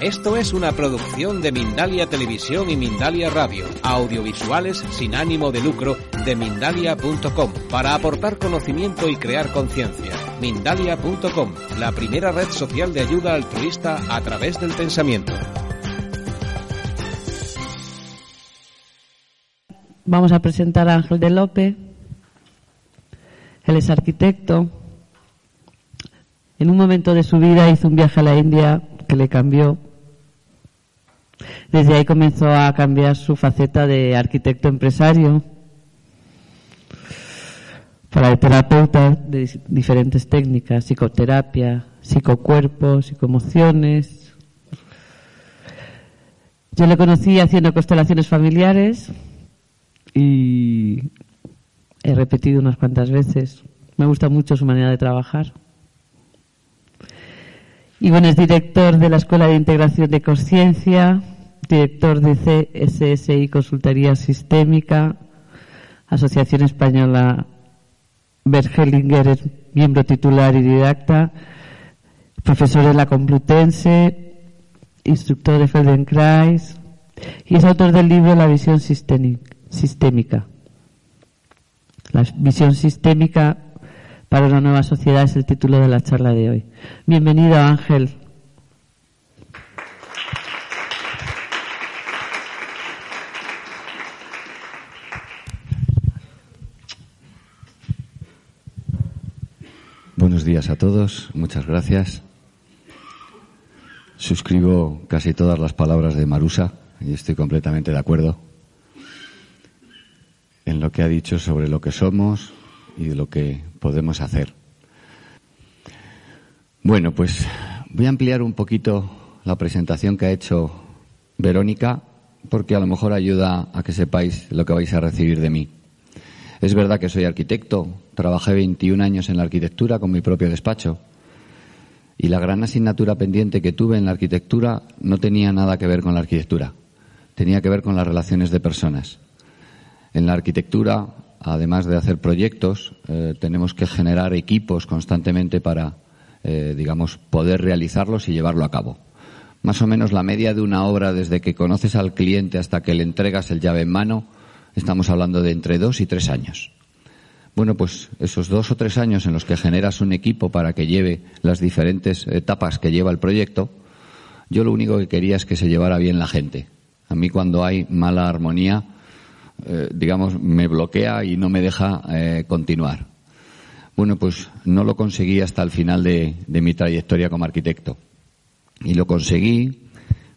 Esto es una producción de Mindalia Televisión y Mindalia Radio, audiovisuales sin ánimo de lucro de mindalia.com, para aportar conocimiento y crear conciencia. Mindalia.com, la primera red social de ayuda altruista a través del pensamiento. Vamos a presentar a Ángel de Lope. Él es arquitecto. En un momento de su vida hizo un viaje a la India que le cambió desde ahí comenzó a cambiar su faceta de arquitecto empresario para el terapeuta de diferentes técnicas, psicoterapia, psicocuerpo, psicoemociones. Yo le conocí haciendo constelaciones familiares y he repetido unas cuantas veces. Me gusta mucho su manera de trabajar. Y es director de la Escuela de Integración de Conciencia, director de CSSI Consultoría Sistémica, Asociación Española Bergelinger miembro titular y didacta, profesor de la Complutense, instructor de Feldenkrais y es autor del libro La visión sistémica. La visión sistémica para una nueva sociedad es el título de la charla de hoy. Bienvenido Ángel. Buenos días a todos, muchas gracias. Suscribo casi todas las palabras de Marusa y estoy completamente de acuerdo en lo que ha dicho sobre lo que somos y de lo que podemos hacer. Bueno, pues voy a ampliar un poquito la presentación que ha hecho Verónica porque a lo mejor ayuda a que sepáis lo que vais a recibir de mí. Es verdad que soy arquitecto, trabajé 21 años en la arquitectura con mi propio despacho y la gran asignatura pendiente que tuve en la arquitectura no tenía nada que ver con la arquitectura, tenía que ver con las relaciones de personas. En la arquitectura, además de hacer proyectos, eh, tenemos que generar equipos constantemente para, eh, digamos, poder realizarlos y llevarlo a cabo. Más o menos la media de una obra desde que conoces al cliente hasta que le entregas el llave en mano Estamos hablando de entre dos y tres años. Bueno, pues esos dos o tres años en los que generas un equipo para que lleve las diferentes etapas que lleva el proyecto, yo lo único que quería es que se llevara bien la gente. A mí cuando hay mala armonía, eh, digamos, me bloquea y no me deja eh, continuar. Bueno, pues no lo conseguí hasta el final de, de mi trayectoria como arquitecto. Y lo conseguí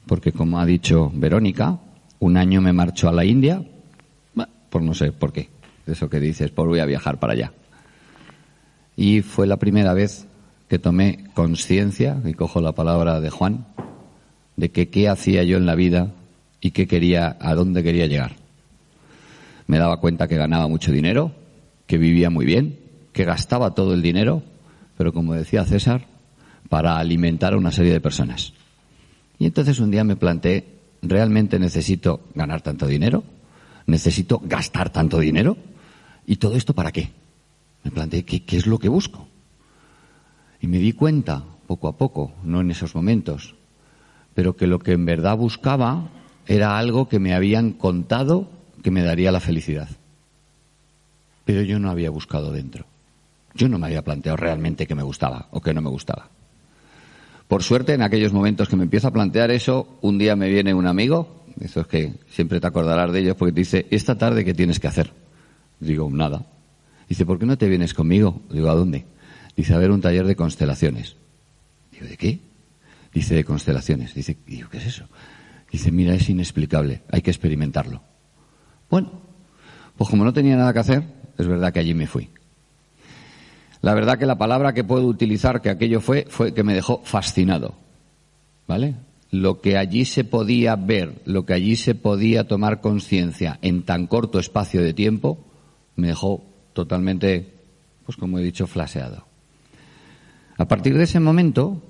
porque, como ha dicho Verónica, un año me marcho a la India por no sé por qué. Eso que dices, por voy a viajar para allá. Y fue la primera vez que tomé conciencia, y cojo la palabra de Juan, de que qué hacía yo en la vida y qué quería, a dónde quería llegar. Me daba cuenta que ganaba mucho dinero, que vivía muy bien, que gastaba todo el dinero, pero como decía César, para alimentar a una serie de personas. Y entonces un día me planteé, ¿realmente necesito ganar tanto dinero? necesito gastar tanto dinero. ¿Y todo esto para qué? Me planteé qué, es lo que busco. Y me di cuenta, poco a poco, no en esos momentos, pero que lo que en verdad buscaba era algo que me habían contado que me daría la felicidad. Pero yo no había buscado dentro. Yo no me había planteado realmente que me gustaba o que no me gustaba. Por suerte, en aquellos momentos que me empiezo a plantear eso, un día me viene un amigo eso es que siempre te acordarás de ellos porque te dice, esta tarde, ¿qué tienes que hacer? Digo, nada. Dice, ¿por qué no te vienes conmigo? Digo, ¿a dónde? Dice, a ver un taller de constelaciones. Digo, ¿de qué? Dice, de constelaciones. Dice, digo, ¿qué es eso? Dice, mira, es inexplicable, hay que experimentarlo. Bueno, pues como no tenía nada que hacer, es verdad que allí me fui. La verdad que la palabra que puedo utilizar que aquello fue, fue que me dejó fascinado. ¿Vale? lo que allí se podía ver, lo que allí se podía tomar conciencia en tan corto espacio de tiempo, me dejó totalmente, pues como he dicho, flaseado. A partir de ese momento,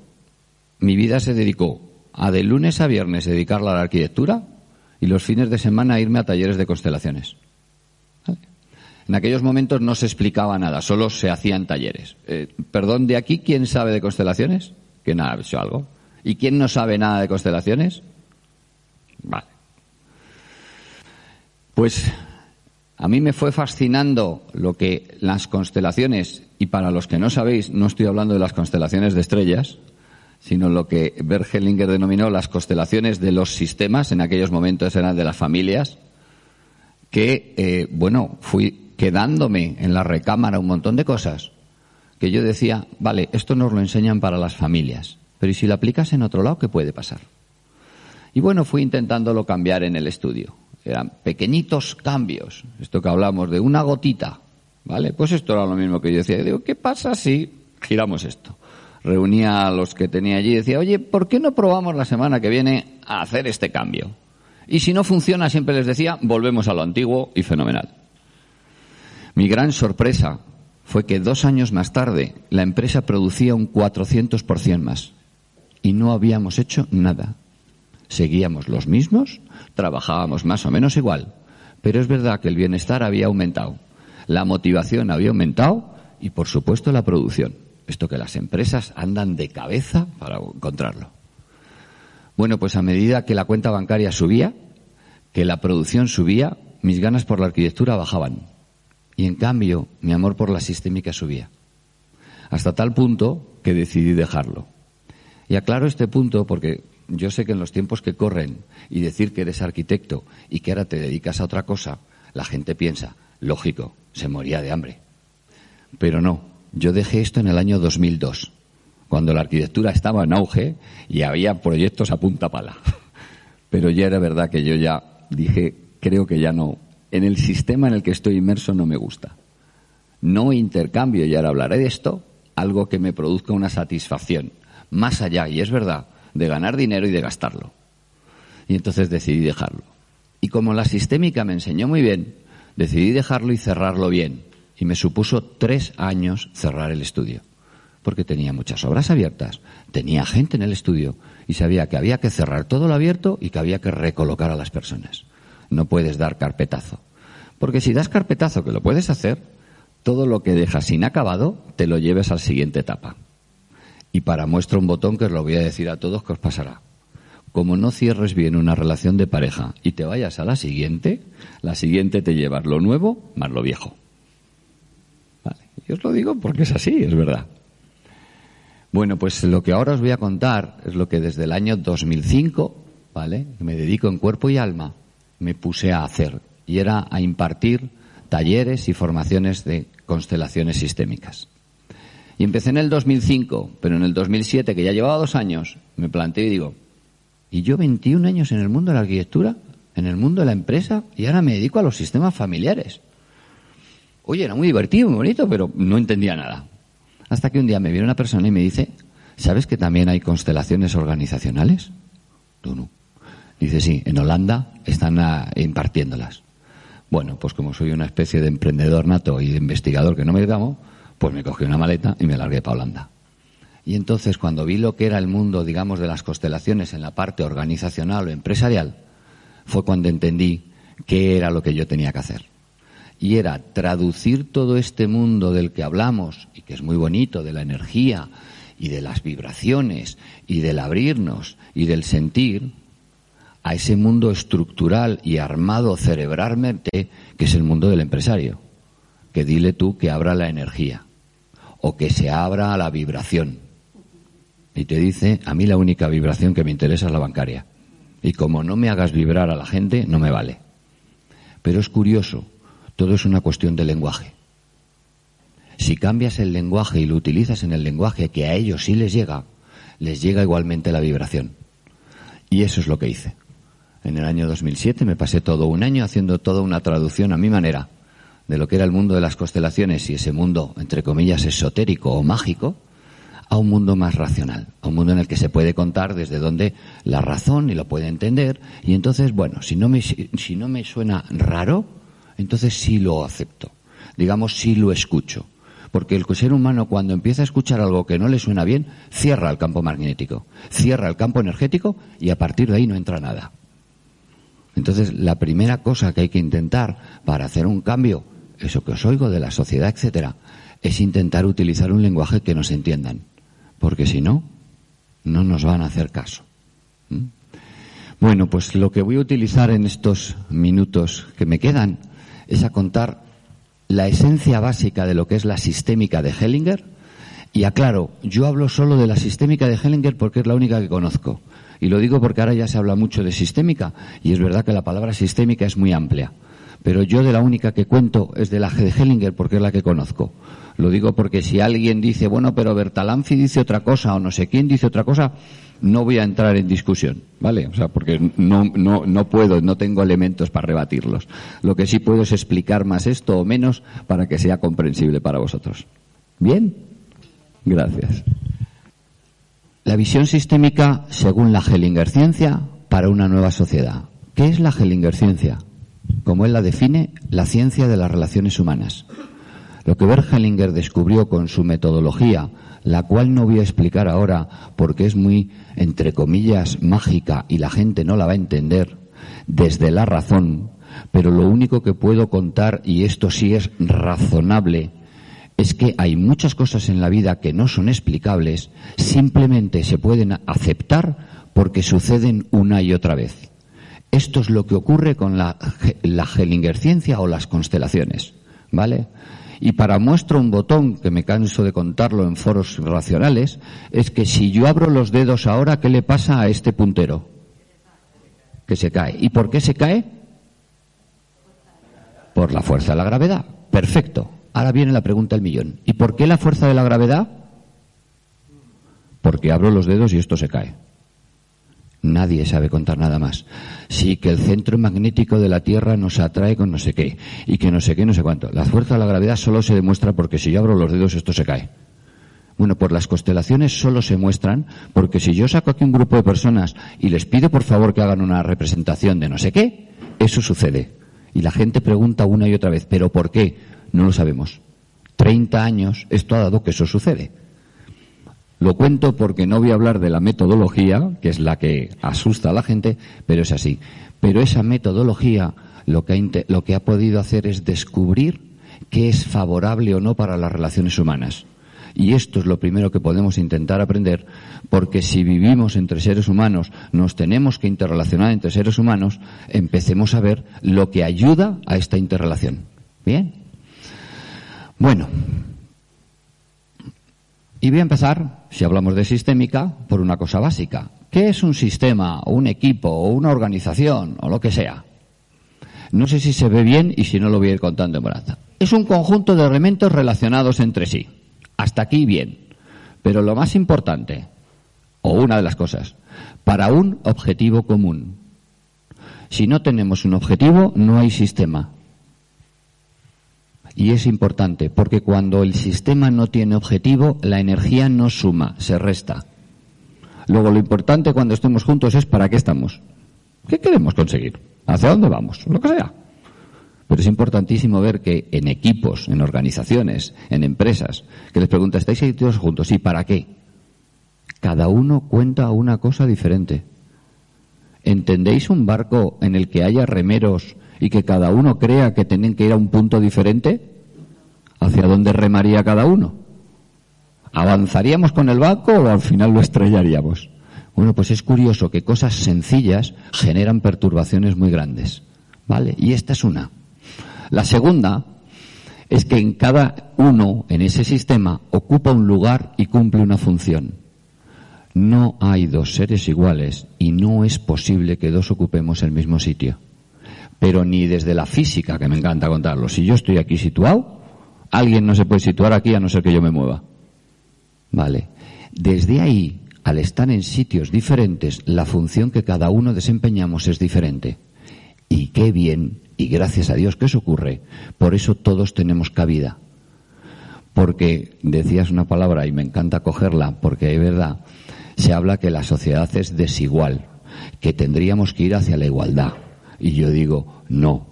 mi vida se dedicó a de lunes a viernes dedicarla a la arquitectura y los fines de semana irme a talleres de constelaciones. En aquellos momentos no se explicaba nada, solo se hacían talleres. Eh, perdón, ¿de aquí quién sabe de constelaciones? ¿Quién ha hecho algo? ¿Y quién no sabe nada de constelaciones? Vale. Pues a mí me fue fascinando lo que las constelaciones, y para los que no sabéis, no estoy hablando de las constelaciones de estrellas, sino lo que Bert Hellinger denominó las constelaciones de los sistemas, en aquellos momentos eran de las familias, que, eh, bueno, fui quedándome en la recámara un montón de cosas que yo decía, vale, esto nos lo enseñan para las familias, pero ¿y si lo aplicas en otro lado, qué puede pasar? Y bueno, fui intentándolo cambiar en el estudio. Eran pequeñitos cambios. Esto que hablamos de una gotita, ¿vale? Pues esto era lo mismo que yo decía. Digo, ¿qué pasa si giramos esto? Reunía a los que tenía allí y decía, oye, ¿por qué no probamos la semana que viene a hacer este cambio? Y si no funciona, siempre les decía, volvemos a lo antiguo y fenomenal. Mi gran sorpresa fue que dos años más tarde la empresa producía un 400% más y no habíamos hecho nada. Seguíamos los mismos, trabajábamos más o menos igual, pero es verdad que el bienestar había aumentado, la motivación había aumentado y, por supuesto, la producción. Esto que las empresas andan de cabeza para encontrarlo. Bueno, pues a medida que la cuenta bancaria subía, que la producción subía, mis ganas por la arquitectura bajaban. Y en cambio, mi amor por la sistémica subía. Hasta tal punto que decidí dejarlo. Y aclaro este punto porque yo sé que en los tiempos que corren y decir que eres arquitecto y que ahora te dedicas a otra cosa, la gente piensa, lógico, se moría de hambre. Pero no, yo dejé esto en el año 2002, cuando la arquitectura estaba en auge y había proyectos a punta pala. Pero ya era verdad que yo ya dije, creo que ya no, en el sistema en el que estoy inmerso no me gusta. No intercambio, y ahora hablaré de esto, algo que me produzca una satisfacción, más allá, y es verdad, de ganar dinero y de gastarlo. Y entonces decidí dejarlo. Y como la sistémica me enseñó muy bien, decidí dejarlo y cerrarlo bien. Y me supuso tres años cerrar el estudio. Porque tenía muchas obras abiertas, tenía gente en el estudio y sabía que había que cerrar todo lo abierto y que había que recolocar a las personas. No puedes dar carpetazo. Porque si das carpetazo, que lo puedes hacer, todo lo que dejas inacabado te lo lleves a la siguiente etapa. Y para muestra un botón que os lo voy a decir a todos que os pasará. Como no cierres bien una relación de pareja y te vayas a la siguiente, la siguiente te llevas lo nuevo más lo viejo. Vale. Y os lo digo porque es así, es verdad. Bueno, pues lo que ahora os voy a contar es lo que desde el año 2005, ¿vale? Me dedico en cuerpo y alma, me puse a hacer. Y era a impartir talleres y formaciones de constelaciones sistémicas. Y empecé en el 2005, pero en el 2007, que ya llevaba dos años, me planteé y digo, ¿y yo 21 años en el mundo de la arquitectura? ¿En el mundo de la empresa? Y ahora me dedico a los sistemas familiares. Oye, era muy divertido, muy bonito, pero no entendía nada. Hasta que un día me viene una persona y me dice, ¿sabes que también hay constelaciones organizacionales? Tú no. Dice, sí, en Holanda están ah, impartiéndolas. Bueno, pues como soy una especie de emprendedor nato y de investigador que no me llamo, pues me cogí una maleta y me largué para Holanda. Y entonces cuando vi lo que era el mundo, digamos, de las constelaciones en la parte organizacional o empresarial, fue cuando entendí qué era lo que yo tenía que hacer. Y era traducir todo este mundo del que hablamos, y que es muy bonito, de la energía y de las vibraciones y del abrirnos y del sentir, a ese mundo estructural y armado cerebralmente que es el mundo del empresario. Que dile tú que abra la energía o que se abra a la vibración. Y te dice, a mí la única vibración que me interesa es la bancaria. Y como no me hagas vibrar a la gente, no me vale. Pero es curioso, todo es una cuestión de lenguaje. Si cambias el lenguaje y lo utilizas en el lenguaje que a ellos sí les llega, les llega igualmente la vibración. Y eso es lo que hice. En el año 2007 me pasé todo un año haciendo toda una traducción a mi manera de lo que era el mundo de las constelaciones y ese mundo, entre comillas, esotérico o mágico, a un mundo más racional, a un mundo en el que se puede contar desde donde la razón y lo puede entender. Y entonces, bueno, si no me, si no me suena raro, entonces sí lo acepto. Digamos, sí lo escucho. Porque el ser humano cuando empieza a escuchar algo que no le suena bien, cierra el campo magnético, cierra el campo energético y a partir de ahí no entra nada. Entonces, la primera cosa que hay que intentar para hacer un cambio eso que os oigo de la sociedad, etcétera, es intentar utilizar un lenguaje que nos entiendan. Porque si no, No nos van a hacer caso. ¿Mm? Bueno, pues lo que voy a utilizar en estos minutos que me quedan es a contar la esencia básica de lo que es la sistémica de Hellinger. Y aclaro, yo hablo solo de la sistémica de Hellinger porque es la única que conozco. Y lo digo porque ahora ya se habla mucho de sistémica y es verdad que la palabra sistémica es muy amplia. Pero yo de la única que cuento es de la de Hellinger porque es la que conozco. Lo digo porque si alguien dice, bueno, pero Bertalanffy dice otra cosa o no sé quién dice otra cosa, no voy a entrar en discusión, ¿vale? O sea, porque no, no, no puedo, no tengo elementos para rebatirlos. Lo que sí puedo es explicar más esto o menos para que sea comprensible para vosotros. ¿Bien? Gracias. La visión sistémica según la Hellinger ciencia para una nueva sociedad. ¿Qué es la Hellinger ciencia? Como él la define, la ciencia de las relaciones humanas. Lo que Bert Hellinger descubrió con su metodología, la cual no voy a explicar ahora porque es muy, entre comillas, mágica y la gente no la va a entender desde la razón, pero lo único que puedo contar, y esto sí es razonable, es que hay muchas cosas en la vida que no son explicables, simplemente se pueden aceptar porque suceden una y otra vez. Esto es lo que ocurre con la, la Hellinger ciencia o las constelaciones, ¿vale? Y para muestro un botón, que me canso de contarlo en foros racionales, es que si yo abro los dedos ahora, ¿qué le pasa a este puntero? Que se cae. ¿Y por qué se cae? Por la fuerza de la gravedad. Perfecto. Ahora viene la pregunta del millón. ¿Y por qué la fuerza de la gravedad? Porque abro los dedos y esto se cae. Nadie sabe contar nada más. Sí, que el centro magnético de la Tierra nos atrae con no sé qué, y que no sé qué, no sé cuánto. La fuerza de la gravedad solo se demuestra porque si yo abro los dedos esto se cae. Bueno, pues las constelaciones solo se muestran porque si yo saco aquí un grupo de personas y les pido por favor que hagan una representación de no sé qué, eso sucede. Y la gente pregunta una y otra vez, ¿pero por qué? No lo sabemos. Treinta años esto ha dado que eso sucede. Lo cuento porque no voy a hablar de la metodología, que es la que asusta a la gente, pero es así. Pero esa metodología lo que ha, lo que ha podido hacer es descubrir qué es favorable o no para las relaciones humanas. Y esto es lo primero que podemos intentar aprender, porque si vivimos entre seres humanos, nos tenemos que interrelacionar entre seres humanos, empecemos a ver lo que ayuda a esta interrelación. ¿Bien? Bueno, y voy a empezar, si hablamos de sistémica, por una cosa básica. ¿Qué es un sistema, o un equipo, o una organización, o lo que sea? No sé si se ve bien y si no lo voy a ir contando en braza. Es un conjunto de elementos relacionados entre sí. Hasta aquí bien. Pero lo más importante, o una de las cosas, para un objetivo común. Si no tenemos un objetivo, no hay sistema. Y es importante, porque cuando el sistema no tiene objetivo, la energía no suma, se resta. Luego, lo importante cuando estemos juntos es para qué estamos. ¿Qué queremos conseguir? ¿Hacia dónde vamos? Lo que sea. Pero es importantísimo ver que en equipos, en organizaciones, en empresas, que les pregunta, ¿estáis todos juntos? ¿Y para qué? Cada uno cuenta una cosa diferente. ¿Entendéis un barco en el que haya remeros y que cada uno crea que tienen que ir a un punto diferente? ¿Hacia dónde remaría cada uno? ¿Avanzaríamos con el barco o al final lo estrellaríamos? Bueno, pues es curioso que cosas sencillas generan perturbaciones muy grandes. ¿Vale? Y esta es una. La segunda es que en cada uno en ese sistema ocupa un lugar y cumple una función. No hay dos seres iguales y no es posible que dos ocupemos el mismo sitio. Pero ni desde la física, que me encanta contarlo, si yo estoy aquí situado, Alguien no se puede situar aquí a no ser que yo me mueva. Vale. Desde ahí, al estar en sitios diferentes, la función que cada uno desempeñamos es diferente. Y qué bien, y gracias a Dios que eso ocurre. Por eso todos tenemos cabida. Porque decías una palabra y me encanta cogerla, porque es verdad, se habla que la sociedad es desigual, que tendríamos que ir hacia la igualdad. Y yo digo, no,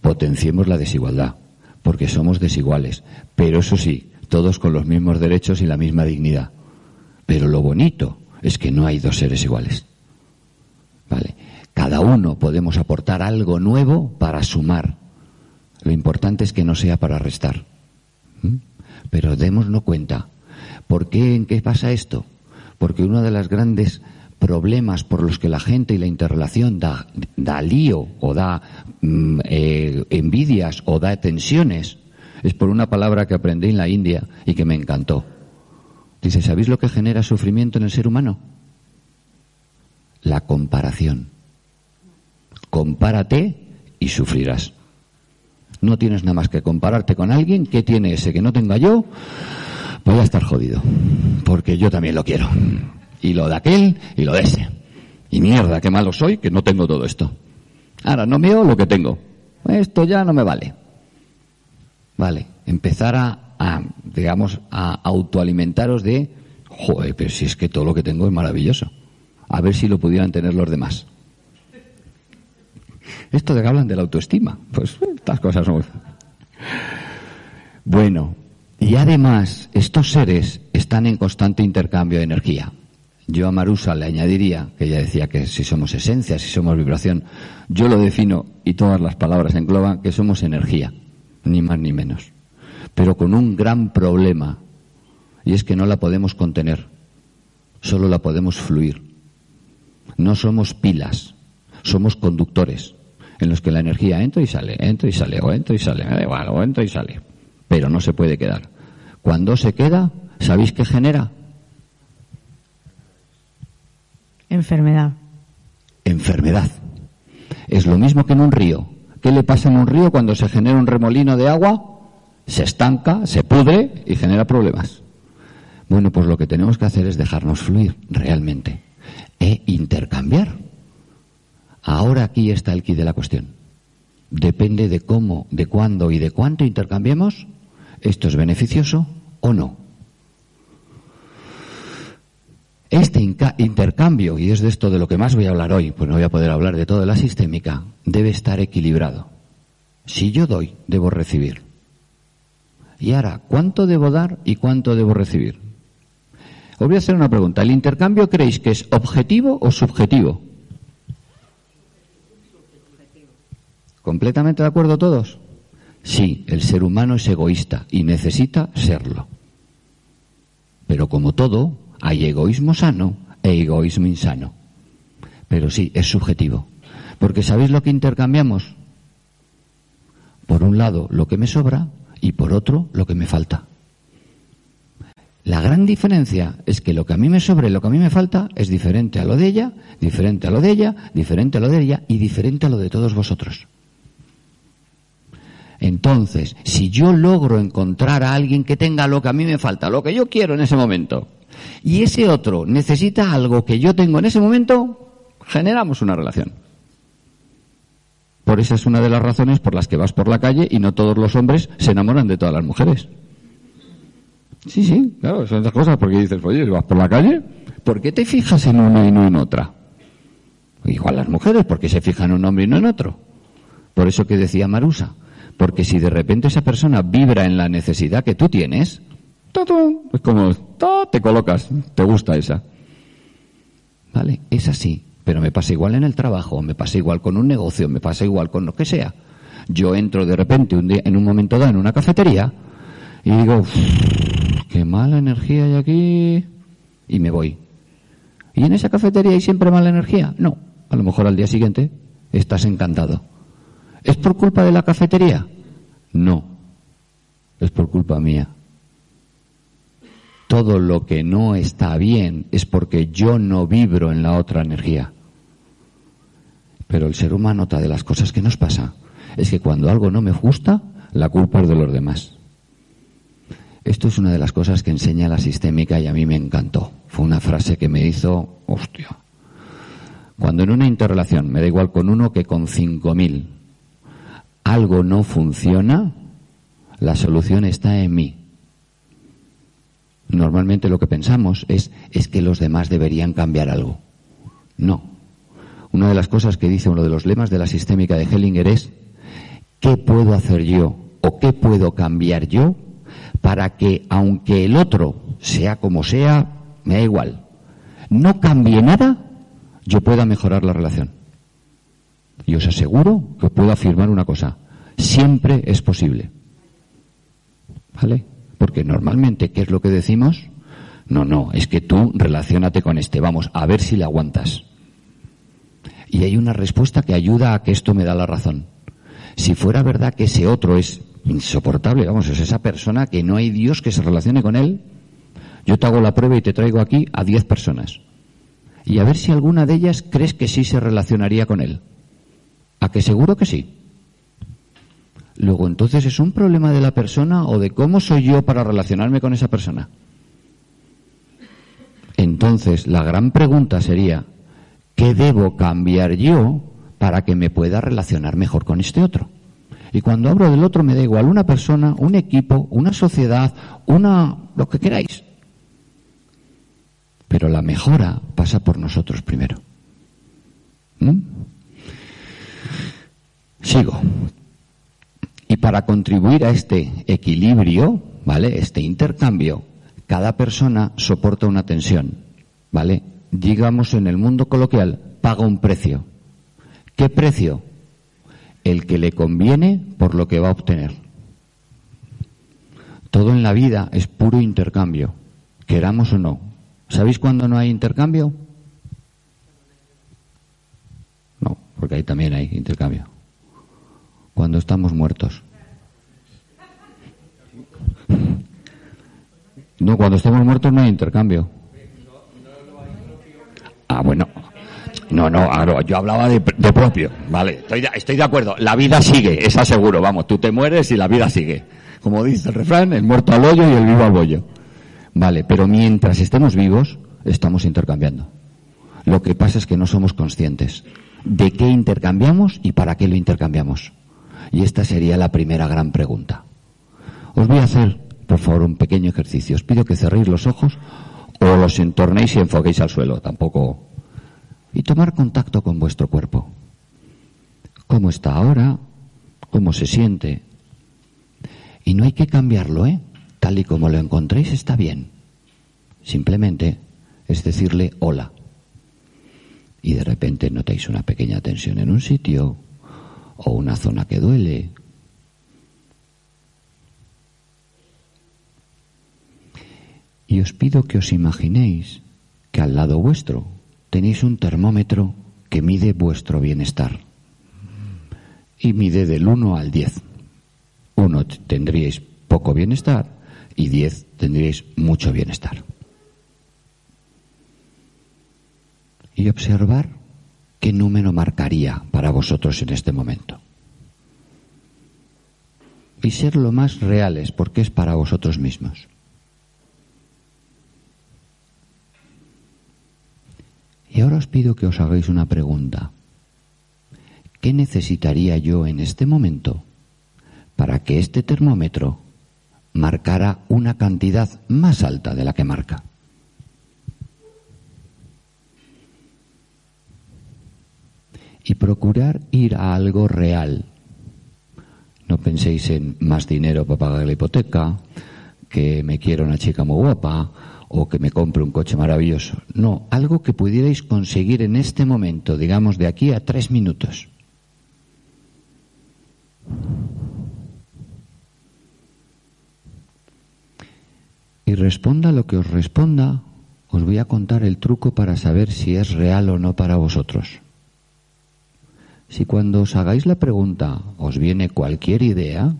potenciemos la desigualdad porque somos desiguales. Pero eso sí, todos con los mismos derechos y la misma dignidad. Pero lo bonito es que no hay dos seres iguales. ¿Vale? Cada uno podemos aportar algo nuevo para sumar. Lo importante es que no sea para restar. ¿Mm? Pero démonos cuenta. ¿Por qué? ¿En qué pasa esto? Porque uno de los grandes problemas por los que la gente y la interrelación da, da lío o da mm, eh, envidias o da tensiones es por una palabra que aprendí en la India y que me encantó. Dice, ¿sabéis lo que genera sufrimiento en el ser humano? La comparación. Compárate y sufrirás. No tienes nada más que compararte con alguien que tiene ese que no tenga yo, voy a estar jodido. Porque yo también lo quiero. Y lo de aquel y lo de ese. Y mierda, qué malo soy que no tengo todo esto. Ahora no veo lo que tengo. Esto ya no me vale. Vale, empezar a, digamos, a autoalimentaros de, joder, pero si es que todo lo que tengo es maravilloso. A ver si lo pudieran tener los demás. Esto de que hablan de la autoestima, pues estas cosas son. Bueno, y además estos seres están en constante intercambio de energía. Yo a Marusa le añadiría, que ella decía que si somos esencia, si somos vibración, yo lo defino y todas las palabras engloban que somos energía, ni más ni menos. Pero con un gran problema, y es que no la podemos contener, solo la podemos fluir. No somos pilas, somos conductores en los que la energía entra y sale, entra y sale, o entra y sale, da igual, o entra y sale. Pero no se puede quedar. Cuando se queda, ¿sabéis qué genera? Enfermedad. Enfermedad. Es lo mismo que en un río. ¿Qué le pasa en un río cuando se genera un remolino de agua? Se estanca, se pudre y genera problemas. Bueno, pues lo que tenemos que hacer es dejarnos fluir realmente e intercambiar. Ahora aquí está el quid de la cuestión. Depende de cómo, de cuándo y de cuánto intercambiemos, esto es beneficioso o no. Este intercambio, y es de esto de lo que más voy a hablar hoy, pues no voy a poder hablar de toda la sistémica, debe estar equilibrado. Si yo doy, debo recibir. Y ahora, ¿cuánto debo dar y cuánto debo recibir? Os voy a hacer una pregunta. ¿El intercambio creéis que es objetivo o subjetivo? ¿Completamente de acuerdo todos? Sí, el ser humano es egoísta y necesita serlo. Pero como todo, hay egoísmo sano e egoísmo insano. Pero sí, es subjetivo. Porque ¿sabéis lo que intercambiamos? Por un lado, lo que me sobra y por otro, lo que me falta. La gran diferencia es que lo que a mí me sobra y lo que a mí me falta es diferente a lo de ella, diferente a lo de ella, diferente a lo de ella y diferente a lo de todos vosotros. Entonces, si yo logro encontrar a alguien que tenga lo que a mí me falta, lo que yo quiero en ese momento, y ese otro necesita algo que yo tengo en ese momento, generamos una relación. Por esa es una de las razones por las que vas por la calle y no todos los hombres se enamoran de todas las mujeres. Sí, sí, claro, son esas cosas porque dices, oye, vas por la calle, ¿por qué te fijas en una y no en otra? Igual las mujeres, ¿por qué se fijan en un hombre y no en otro? Por eso que decía Marusa, porque si de repente esa persona vibra en la necesidad que tú tienes, es como, te colocas, te gusta esa. ¿Vale? Es así. Pero me pasa igual en el trabajo, me pasa igual con un negocio, me pasa igual con lo que sea. Yo entro de repente un día, en un momento dado en una cafetería y digo, qué mala energía hay aquí, y me voy. ¿Y en esa cafetería hay siempre mala energía? No. A lo mejor al día siguiente estás encantado. ¿Es por culpa de la cafetería? No. Es por culpa mía todo lo que no está bien es porque yo no vibro en la otra energía. Pero el ser humano, otra de las cosas que nos pasa, es que cuando algo no me gusta, la culpa es de los demás. Esto es una de las cosas que enseña la sistémica y a mí me encantó. Fue una frase que me hizo, hostia. Cuando en una interrelación, me da igual con uno que con cinco mil, algo no funciona, la solución está en mí normalmente lo que pensamos es, es que los demás deberían cambiar algo. No. Una de las cosas que dice uno de los lemas de la sistémica de Hellinger es, ¿qué puedo hacer yo o qué puedo cambiar yo para que, aunque el otro sea como sea, me da igual, no cambie nada, yo pueda mejorar la relación? Y os aseguro que puedo afirmar una cosa, siempre es posible. ¿Vale? Porque normalmente, ¿qué es lo que decimos? No, no, es que tú relacionate con este, vamos, a ver si le aguantas. Y hay una respuesta que ayuda a que esto me da la razón. Si fuera verdad que ese otro es insoportable, vamos, es esa persona que no hay Dios que se relacione con él, yo te hago la prueba y te traigo aquí a diez personas. Y a ver si alguna de ellas crees que sí se relacionaría con él. ¿A que seguro que sí? Luego, entonces, ¿es un problema de la persona o de cómo soy yo para relacionarme con esa persona? Entonces, la gran pregunta sería, ¿qué debo cambiar yo para que me pueda relacionar mejor con este otro? Y cuando hablo del otro me da igual una persona, un equipo, una sociedad, una lo que queráis. Pero la mejora pasa por nosotros primero. ¿Mm? Sigo. Para contribuir a este equilibrio, ¿vale? Este intercambio, cada persona soporta una tensión, ¿vale? Digamos en el mundo coloquial, paga un precio. ¿Qué precio? El que le conviene por lo que va a obtener. Todo en la vida es puro intercambio, queramos o no. ¿Sabéis cuándo no hay intercambio? No, porque ahí también hay intercambio cuando estamos muertos. No, cuando estamos muertos no hay intercambio. Ah, bueno. No, no, yo hablaba de, propio. Vale, estoy de, estoy de acuerdo. La vida sigue, es aseguro. Vamos, tú te mueres y la vida sigue. Como dice el refrán, el muerto al hoyo y el vivo al bollo. Vale, pero mientras estemos vivos, estamos intercambiando. Lo que pasa es que no somos conscientes de qué intercambiamos y para qué lo intercambiamos. Y esta sería la primera gran pregunta. Os voy a hacer, por favor, un pequeño ejercicio. Os pido que cerréis los ojos o los entornéis y enfoquéis al suelo. Tampoco. Y tomar contacto con vuestro cuerpo. ¿Cómo está ahora? ¿Cómo se siente? Y no hay que cambiarlo, ¿eh? Tal y como lo encontréis está bien. Simplemente es decirle hola. Y de repente notáis una pequeña tensión en un sitio, o una zona que duele. Y os pido que os imaginéis que al lado vuestro tenéis un termómetro que mide vuestro bienestar. Y mide del 1 al 10. Uno tendríais poco bienestar y 10 tendríais mucho bienestar. Y observar ¿qué número marcaría para vosotros en este momento? Y ser lo más reales, porque es para vosotros mismos. Y ahora os pido que os hagáis una pregunta. ¿Qué necesitaría yo en este momento para que este termómetro marcara una cantidad más alta de la que marca? y procurar ir a algo real. No penséis en más dinero para pagar la hipoteca, que me quiero una chica muy guapa o que me compre un coche maravilloso. No, algo que pudierais conseguir en este momento, digamos de aquí a tres minutos. Y responda lo que os responda, os voy a contar el truco para saber si es real o no para vosotros. Si cuando os hagáis la pregunta os viene cualquier idea,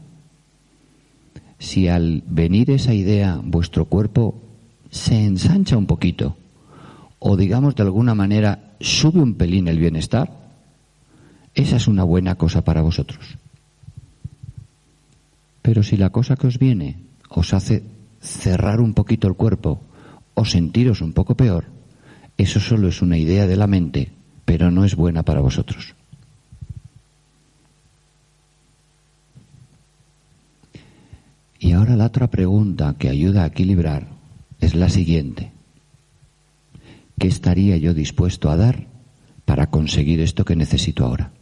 si al venir esa idea vuestro cuerpo se ensancha un poquito, o digamos de alguna manera sube un pelín el bienestar, esa es una buena cosa para vosotros. Pero si la cosa que os viene os hace cerrar un poquito el cuerpo o sentiros un poco peor, eso solo es una idea de la mente, pero no es buena para vosotros. Y ahora la otra pregunta que ayuda a equilibrar es la siguiente. ¿Qué estaría yo dispuesto a dar para conseguir esto que necesito ahora?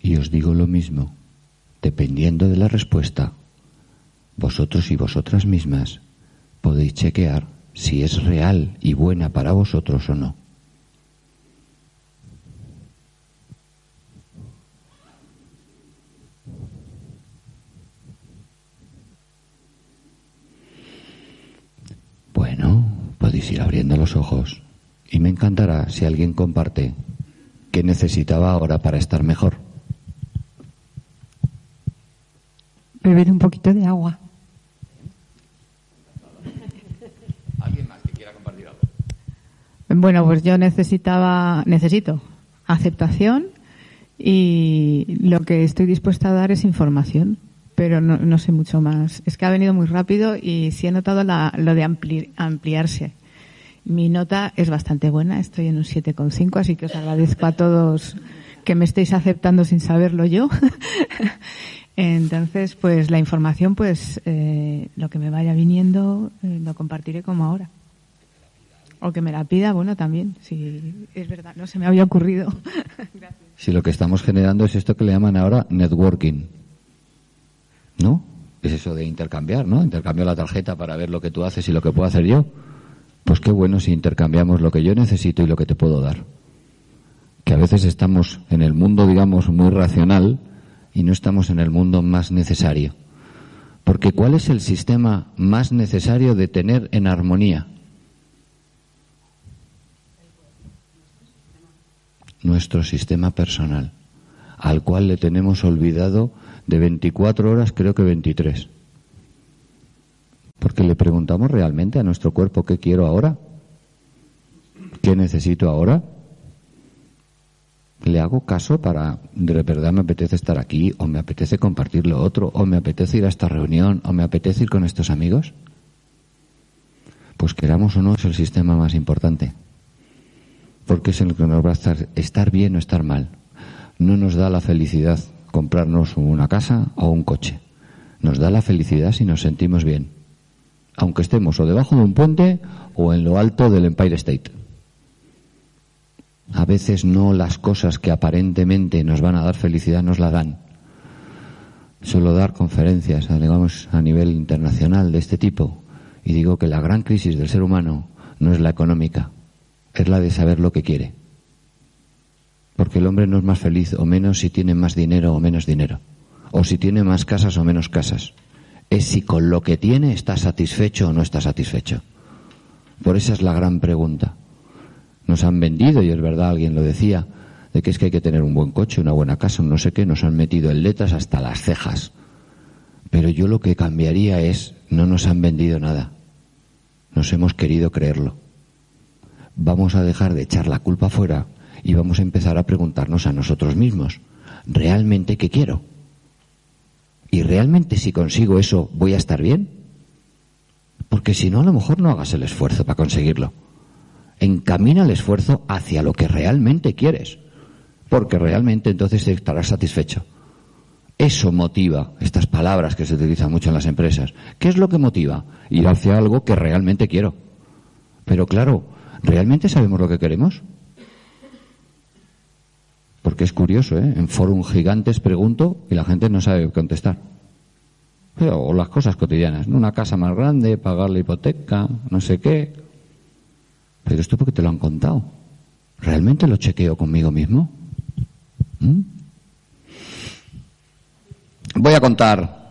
Y os digo lo mismo, dependiendo de la respuesta, vosotros y vosotras mismas podéis chequear si es real y buena para vosotros o no. Podéis ir abriendo los ojos y me encantará si alguien comparte qué necesitaba ahora para estar mejor. Beber un poquito de agua. ¿Alguien más que quiera compartir algo? Bueno, pues yo necesitaba, necesito aceptación y lo que estoy dispuesta a dar es información, pero no, no sé mucho más. Es que ha venido muy rápido y sí he notado la- lo de ampli- ampliarse. Mi nota es bastante buena, estoy en un 7,5, así que os agradezco a todos que me estéis aceptando sin saberlo yo. Entonces, pues la información, pues eh, lo que me vaya viniendo eh, lo compartiré como ahora. O que me la pida, bueno, también, si es verdad, no se me había ocurrido. Si lo que estamos generando es esto que le llaman ahora networking. ¿No? Es eso de intercambiar, ¿no? Intercambio la tarjeta para ver lo que tú haces y lo que puedo hacer yo. Pues qué bueno si intercambiamos lo que yo necesito y lo que te puedo dar. Que a veces estamos en el mundo, digamos, muy racional y no estamos en el mundo más necesario. Porque ¿cuál es el sistema más necesario de tener en armonía? nuestro sistema personal, al cual le tenemos olvidado de 24 horas, creo que 23. Porque le preguntamos realmente a nuestro cuerpo qué quiero ahora, qué necesito ahora. Le hago caso para, de verdad me apetece estar aquí, o me apetece compartir lo otro, o me apetece ir a esta reunión, o me apetece ir con estos amigos. Pues queramos o no, es el sistema más importante porque es el que nos va a estar, estar bien o estar mal. No nos da la felicidad comprarnos una casa o un coche. Nos da la felicidad si nos sentimos bien. Aunque estemos o debajo de un puente o en lo alto del Empire State. A veces no las cosas que aparentemente nos van a dar felicidad nos la dan. Suelo dar conferencias, digamos, a nivel internacional de este tipo. Y digo que la gran crisis del ser humano no es la económica, es la de saber lo que quiere. Porque el hombre no es más feliz o menos si tiene más dinero o menos dinero. O si tiene más casas o menos casas. Es si con lo que tiene está satisfecho o no está satisfecho. Por esa es la gran pregunta. Nos han vendido, y es verdad, alguien lo decía, de que es que hay que tener un buen coche, una buena casa, no sé qué, nos han metido en letras hasta las cejas. Pero yo lo que cambiaría es, no nos han vendido nada. Nos hemos querido creerlo vamos a dejar de echar la culpa fuera y vamos a empezar a preguntarnos a nosotros mismos, ¿realmente qué quiero? ¿Y realmente si consigo eso voy a estar bien? Porque si no, a lo mejor no hagas el esfuerzo para conseguirlo. Encamina el esfuerzo hacia lo que realmente quieres, porque realmente entonces estarás satisfecho. Eso motiva estas palabras que se utilizan mucho en las empresas. ¿Qué es lo que motiva? Ir hacia algo que realmente quiero. Pero claro, ¿realmente sabemos lo que queremos? Porque es curioso, ¿eh? En forum gigantes pregunto y la gente no sabe contestar. O las cosas cotidianas, ¿no? Una casa más grande, pagar la hipoteca, no sé qué. Pero esto porque te lo han contado. ¿Realmente lo chequeo conmigo mismo? ¿Mm? Voy a contar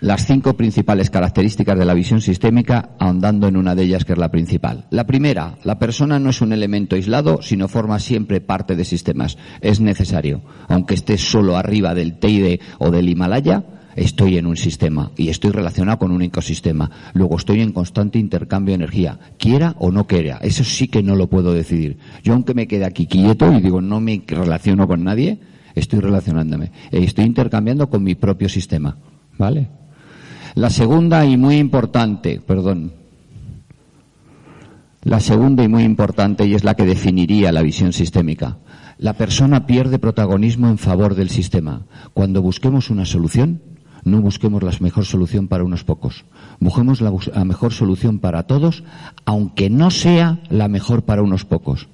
las cinco principales características de la visión sistémica, ahondando en una de ellas que es la principal. La primera, la persona no es un elemento aislado, sino forma siempre parte de sistemas. Es necesario. Aunque esté solo arriba del Teide o del Himalaya, estoy en un sistema y estoy relacionado con un ecosistema. Luego estoy en constante intercambio de energía, quiera o no quiera. Eso sí que no lo puedo decidir. Yo aunque me quede aquí quieto y digo no me relaciono con nadie, estoy relacionándome. Estoy intercambiando con mi propio sistema. ¿Vale? La segunda y muy importante, perdón, la segunda y muy importante y es la que definiría la visión sistémica. La persona pierde protagonismo en favor del sistema. Cuando busquemos una solución, no busquemos la mejor solución para unos pocos. Busquemos la, la, mejor solución para todos, aunque no sea la mejor para unos pocos.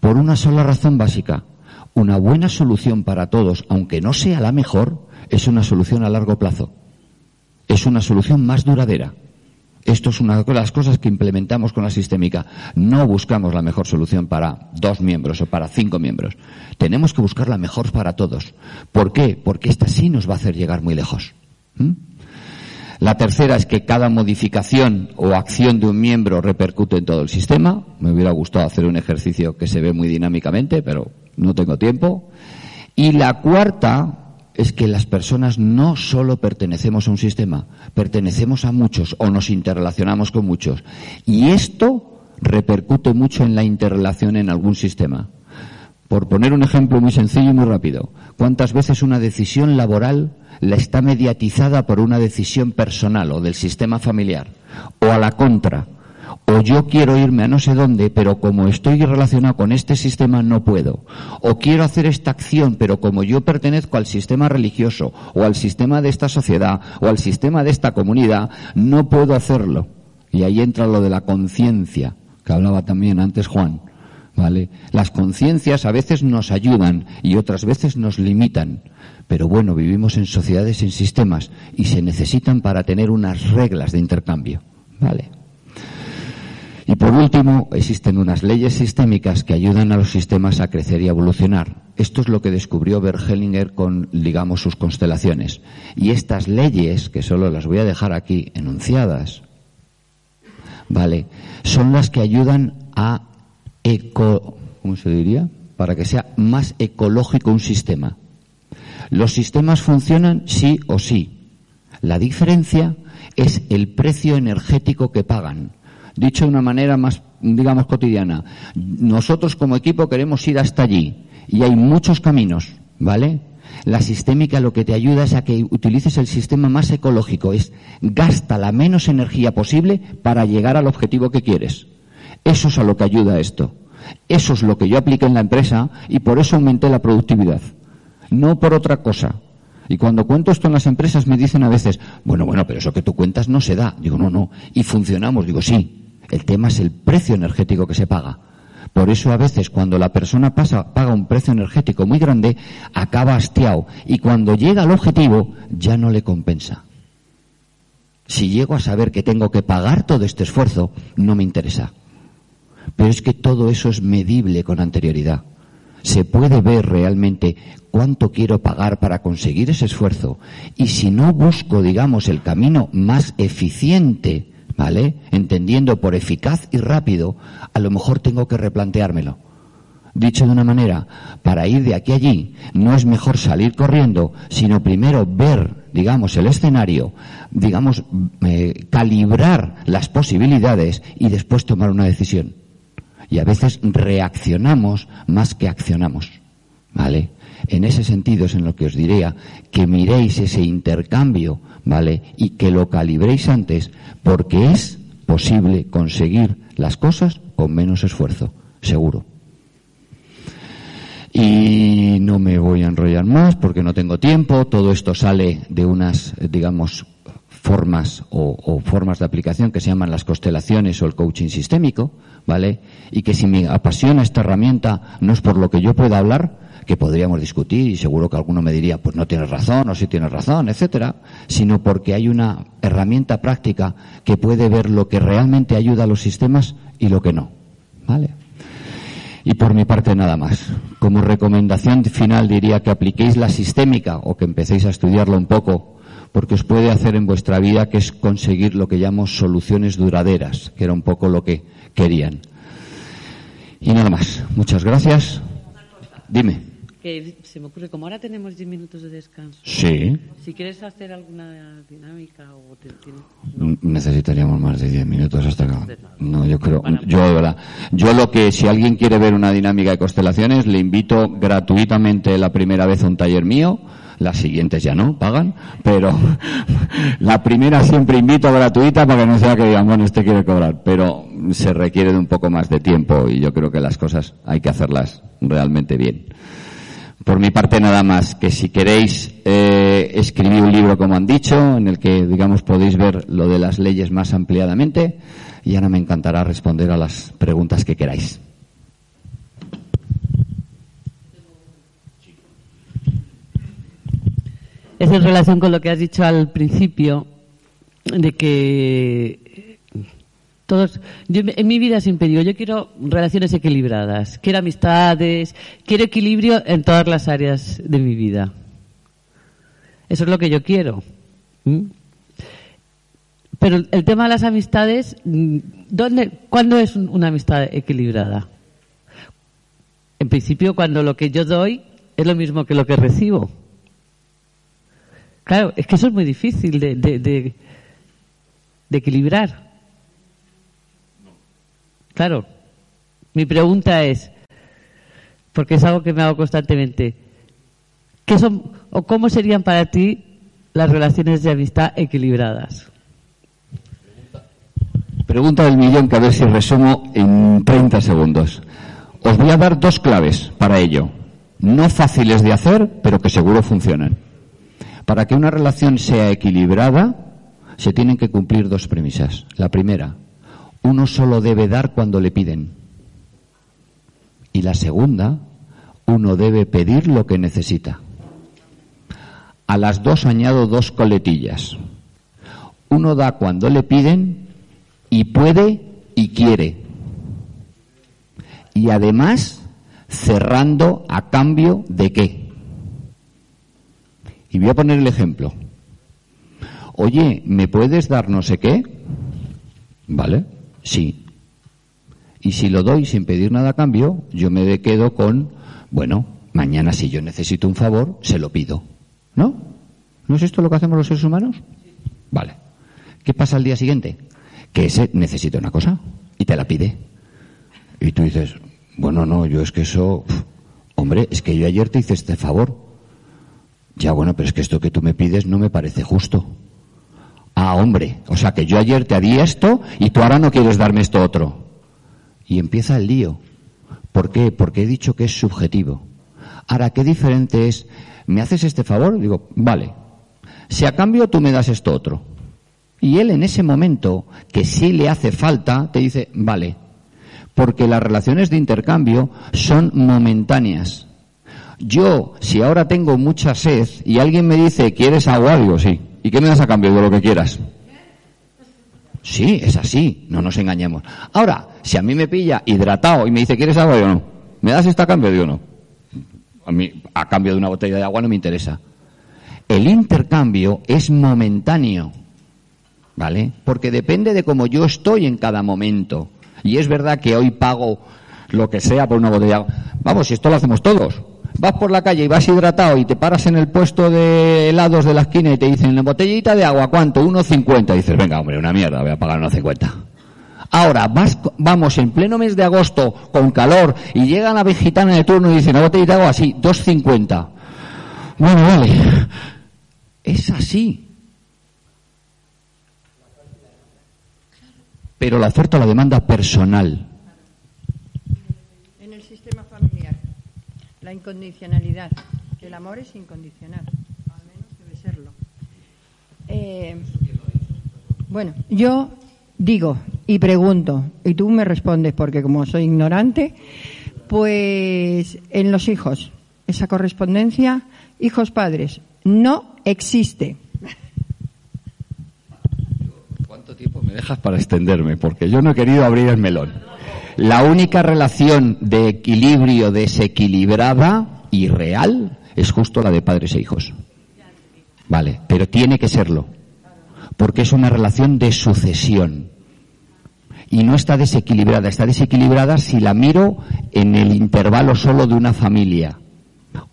Por una sola razón básica. Una buena solución para todos, aunque no sea la mejor, es una solución a largo plazo es una solución más duradera. Esto es una de las cosas que implementamos con la sistémica. No buscamos la mejor solución para dos miembros o para cinco miembros. Tenemos que buscar la mejor para todos. ¿Por qué? Porque esta sí nos va a hacer llegar muy lejos. ¿Mm? La tercera es que cada modificación o acción de un miembro repercute en todo el sistema. Me hubiera gustado hacer un ejercicio que se ve muy dinámicamente, pero no tengo tiempo. Y la cuarta es que las personas no solo pertenecemos a un sistema, pertenecemos a muchos o nos interrelacionamos con muchos. Y esto repercute mucho en la interrelación en algún sistema. Por poner un ejemplo muy sencillo y muy rápido, ¿cuántas veces una decisión laboral la está mediatizada por una decisión personal o del sistema familiar? O a la contra, o yo quiero irme a no sé dónde, pero como estoy relacionado con este sistema no puedo. O quiero hacer esta acción, pero como yo pertenezco al sistema religioso, o al sistema de esta sociedad, o al sistema de esta comunidad, no puedo hacerlo. Y ahí entra lo de la conciencia, que hablaba también antes Juan. ¿Vale? Las conciencias a veces nos ayudan y otras veces nos limitan. Pero bueno, vivimos en sociedades, en sistemas y se necesitan para tener unas reglas de intercambio. ¿Vale? Y por último, existen unas leyes sistémicas que ayudan a los sistemas a crecer y evolucionar. Esto es lo que descubrió Bergelinger con, digamos, sus constelaciones. Y estas leyes, que solo las voy a dejar aquí enunciadas, ¿vale? Son las que ayudan a eco, ¿cómo se diría? Para que sea más ecológico un sistema. Los sistemas funcionan sí o sí. La diferencia es el precio energético que pagan. Dicho de una manera más, digamos, cotidiana. Nosotros como equipo queremos ir hasta allí y hay muchos caminos, ¿vale? La sistémica lo que te ayuda es a que utilices el sistema más ecológico, es gasta la menos energía posible para llegar al objetivo que quieres. Eso es a lo que ayuda esto. Eso es lo que yo apliqué en la empresa y por eso aumenté la productividad. No por otra cosa. Y cuando cuento esto en las empresas me dicen a veces, bueno, bueno, pero eso que tú cuentas no se da. Digo, no, no. Y funcionamos. Digo, sí. El tema es el precio energético que se paga. Por eso a veces cuando la persona pasa, paga un precio energético muy grande, acaba hastiado. Y cuando llega al objetivo, ya no le compensa. Si llego a saber que tengo que pagar todo este esfuerzo, no me interesa. Pero es que todo eso es medible con anterioridad. Se puede ver realmente cuánto quiero pagar para conseguir ese esfuerzo. Y si no busco, digamos, el camino más eficiente, ¿vale? Entendiendo por eficaz y rápido, a lo mejor tengo que replanteármelo. Dicho de una manera, para ir de aquí a allí, no es mejor salir corriendo, sino primero ver, digamos, el escenario, digamos, eh, calibrar las posibilidades y después tomar una decisión y a veces reaccionamos más que accionamos. ¿Vale? En ese sentido es en lo que os diría que miréis ese intercambio, ¿vale? Y que lo calibréis antes, porque es posible conseguir las cosas con menos esfuerzo, seguro. Y no me voy a enrollar más porque no tengo tiempo. Todo esto sale de unas, digamos, formas o, formas de aplicación que se llaman las constelaciones o el coaching sistémico, ¿vale? Y que si me apasiona esta herramienta no es por lo que yo pueda hablar, que podríamos discutir y seguro que alguno me diría, pues no tienes razón o sí tienes razón, etcétera, sino porque hay una herramienta práctica que puede ver lo que realmente ayuda a los sistemas y lo que no, ¿vale? Y por mi parte nada más. Como recomendación final diría que apliquéis la sistémica o que empecéis a estudiarlo un poco porque os puede hacer en vuestra vida, que es conseguir lo que llamo soluciones duraderas, que era un poco lo que querían. Y nada más. Muchas gracias. Dime. Que se me ocurre, como ahora tenemos 10 minutos de descanso. Sí. Si quieres hacer alguna dinámica o Necesitaríamos más de 10 minutos hasta acá. No, yo creo, yo yo lo que, si alguien quiere ver una dinámica de constelaciones, le invito gratuitamente la primera vez a un taller mío las siguientes ya no, pagan, pero la primera siempre invito gratuita para que no sea que digan, bueno, este quiere cobrar, pero se requiere de un poco más de tiempo y yo creo que las cosas hay que hacerlas realmente bien. Por mi parte nada más, que si queréis eh, escribir un libro como han dicho, en el que digamos podéis ver lo de las leyes más ampliadamente y ahora me encantará responder a las preguntas que queráis. es en relación con lo que has dicho al principio, de que todos, yo en mi vida siempre digo, yo quiero relaciones equilibradas, quiero amistades, quiero equilibrio en todas las áreas de mi vida. Eso es lo que yo quiero. Pero el tema de las amistades, ¿dónde, ¿cuándo es una amistad equilibrada? En principio, cuando lo que yo doy es lo mismo que lo que recibo. Claro, es que eso es muy difícil de, de, de equilibrar. Claro, mi pregunta es, porque es algo que me hago constantemente, ¿qué son o cómo serían para ti las relaciones de amistad equilibradas? Pregunta del millón que a ver si resumo en 30 segundos. Os voy a dar dos claves para ello. No fáciles de hacer, pero que seguro funcionan. Para que una relación sea equilibrada, se tienen que cumplir dos premisas. La primera, uno solo debe dar cuando le piden. Y la segunda, uno debe pedir lo que necesita. A las dos añado dos coletillas. Uno da cuando le piden y puede y quiere. Y además cerrando a cambio de qué. Y voy a poner el ejemplo. Oye, ¿me puedes dar no sé qué? ¿Vale? Sí. Y si lo doy sin pedir nada a cambio, yo me quedo con, bueno, mañana si yo necesito un favor, se lo pido. ¿No? ¿No es esto lo que hacemos los seres humanos? Vale. ¿Qué pasa al día siguiente? Que ese necesita una cosa y te la pide. Y tú dices, bueno, no, yo es que eso, hombre, es que yo ayer te hice este favor. Ya, bueno, pero es que esto que tú me pides no me parece justo. Ah, hombre, o sea que yo ayer te di esto y tú ahora no quieres darme esto otro. Y empieza el lío. ¿Por qué? Porque he dicho que es subjetivo. Ahora, qué diferente es, ¿me haces este favor? Digo, vale. Si a cambio tú me das esto otro. Y él en ese momento, que sí le hace falta, te dice, vale. Porque las relaciones de intercambio son momentáneas. Yo, si ahora tengo mucha sed y alguien me dice, ¿quieres agua? Digo, sí. ¿Y qué me das a cambio de lo que quieras? Sí, es así, no nos engañemos. Ahora, si a mí me pilla hidratado y me dice, ¿quieres agua? o no. ¿Me das esto a cambio? Digo, no. A mí, a cambio de una botella de agua no me interesa. El intercambio es momentáneo, ¿vale? Porque depende de cómo yo estoy en cada momento. Y es verdad que hoy pago lo que sea por una botella de agua. Vamos, si esto lo hacemos todos vas por la calle y vas hidratado y te paras en el puesto de helados de la esquina y te dicen, ¿la botellita de agua cuánto? 1,50. Dices, venga, hombre, una mierda, voy a pagar 1,50. Ahora, vas, vamos en pleno mes de agosto, con calor, y llega la vegetana de turno y dicen, ¿la botellita de agua? Sí, 2,50. Bueno, vale. Es así. Pero la oferta o la demanda personal la incondicionalidad, que el amor es incondicional, al menos debe serlo. Eh, bueno, yo digo y pregunto, y tú me respondes, porque como soy ignorante, pues en los hijos, esa correspondencia, hijos padres, no existe. ¿Cuánto tiempo me dejas para extenderme? Porque yo no he querido abrir el melón. La única relación de equilibrio desequilibrada y real es justo la de padres e hijos. Vale, pero tiene que serlo. Porque es una relación de sucesión. Y no está desequilibrada. Está desequilibrada si la miro en el intervalo solo de una familia.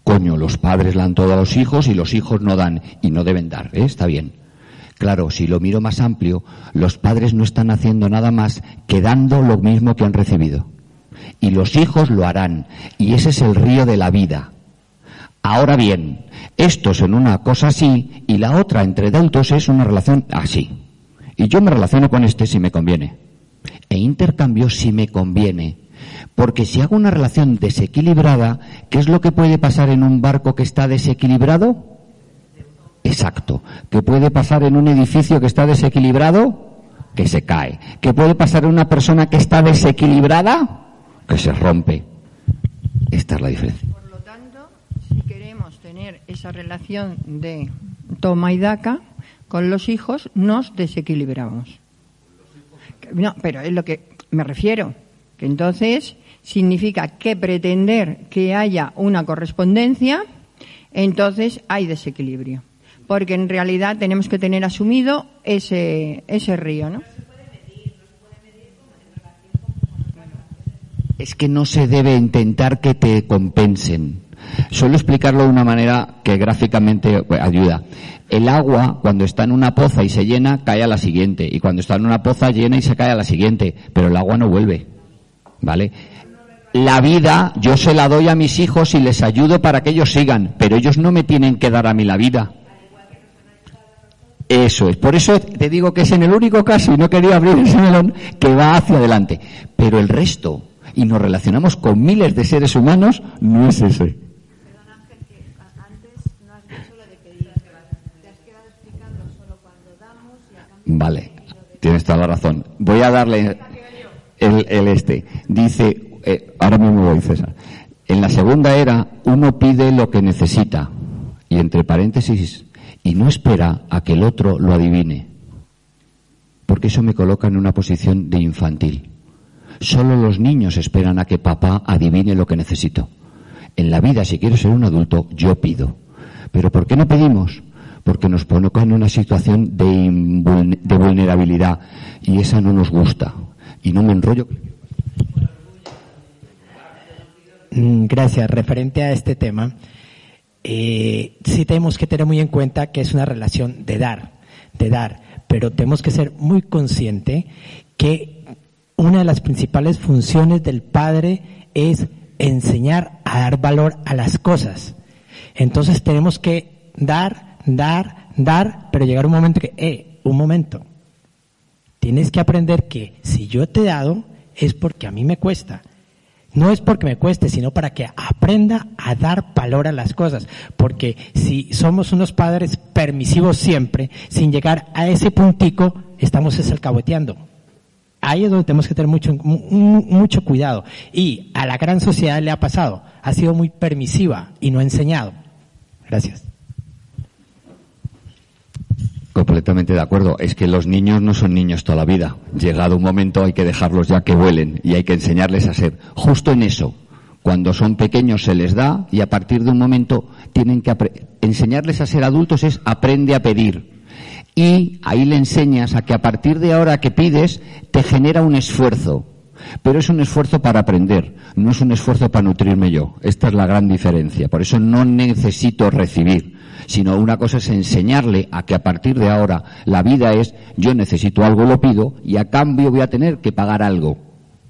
Coño, los padres dan todo a los hijos y los hijos no dan. Y no deben dar, ¿eh? Está bien. Claro, si lo miro más amplio, los padres no están haciendo nada más que dando lo mismo que han recibido. Y los hijos lo harán. Y ese es el río de la vida. Ahora bien, estos en una cosa así y la otra entre adultos es una relación así. Y yo me relaciono con este si me conviene. E intercambio si me conviene. Porque si hago una relación desequilibrada, ¿qué es lo que puede pasar en un barco que está desequilibrado? Exacto. ¿Qué puede pasar en un edificio que está desequilibrado? Que se cae. ¿Qué puede pasar en una persona que está desequilibrada? Que se rompe. Esta es la diferencia. Por lo tanto, si queremos tener esa relación de toma y daca con los hijos, nos desequilibramos. No, pero es lo que me refiero. Que entonces significa que pretender que haya una correspondencia, entonces hay desequilibrio porque en realidad tenemos que tener asumido ese, ese río, ¿no? Es que no se debe intentar que te compensen. Suelo explicarlo de una manera que gráficamente pues, ayuda. El agua, cuando está en una poza y se llena, cae a la siguiente. Y cuando está en una poza, llena y se cae a la siguiente. Pero el agua no vuelve. ¿Vale? La vida yo se la doy a mis hijos y les ayudo para que ellos sigan. Pero ellos no me tienen que dar a mí la vida. Eso es. Por eso te digo que es en el único caso, y no quería abrir ese melón, que va hacia adelante. Pero el resto, y nos relacionamos con miles de seres humanos, no es ese. Vale, tienes toda la razón. Voy a darle el, el este. Dice, eh, ahora mismo voy, César. En la segunda era, uno pide lo que necesita. Y entre paréntesis, y no espera a que el otro lo adivine. Porque eso me coloca en una posición de infantil. Solo los niños esperan a que papá adivine lo que necesito. En la vida, si quiero ser un adulto, yo pido. Pero ¿por qué no pedimos? porque nos pone en una situación de, de vulnerabilidad y esa no nos gusta. Y no me enrollo. Mm, gracias. Referente a este tema, eh, tenemos que tener muy en cuenta que es una relación de dar, de dar, pero tenemos que ser muy conscientes que una de las principales funciones del padre es enseñar a dar valor a las cosas. Entonces tenemos que dar dar, dar, pero llegar un momento que, eh, un momento, tienes que aprender que si yo te he dado es porque a mí me cuesta. No es porque me cueste, sino para que aprenda a dar valor a las cosas. Porque si somos unos padres permisivos siempre, sin llegar a ese puntico, estamos alcahueteando. Ahí es donde tenemos que tener mucho, mucho cuidado. Y a la gran sociedad le ha pasado. Ha sido muy permisiva y no ha enseñado. Gracias. Completamente de acuerdo. Es que los niños no son niños toda la vida. Llegado un momento hay que dejarlos ya que vuelen y hay que enseñarles a ser. Justo en eso, cuando son pequeños se les da y a partir de un momento tienen que enseñarles a ser adultos es aprende a pedir. Y ahí le enseñas a que a partir de ahora que pides te genera un esfuerzo. Pero es un esfuerzo para aprender, no es un esfuerzo para nutrirme yo. Esta es la gran diferencia. Por eso no necesito recibir sino una cosa es enseñarle a que a partir de ahora la vida es yo necesito algo, lo pido y a cambio voy a tener que pagar algo.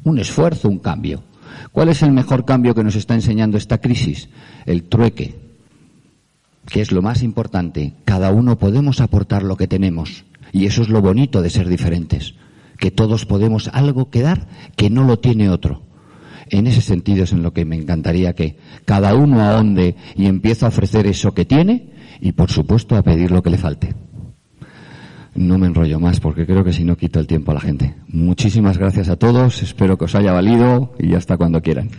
Un esfuerzo, un cambio. ¿Cuál es el mejor cambio que nos está enseñando esta crisis? El trueque, que es lo más importante. Cada uno podemos aportar lo que tenemos y eso es lo bonito de ser diferentes, que todos podemos algo que dar que no lo tiene otro. En ese sentido es en lo que me encantaría que cada uno ahonde y empiece a ofrecer eso que tiene y por supuesto a pedir lo que le falte. No me enrollo más porque creo que si no quito el tiempo a la gente. Muchísimas gracias a todos, espero que os haya valido y hasta cuando quieran.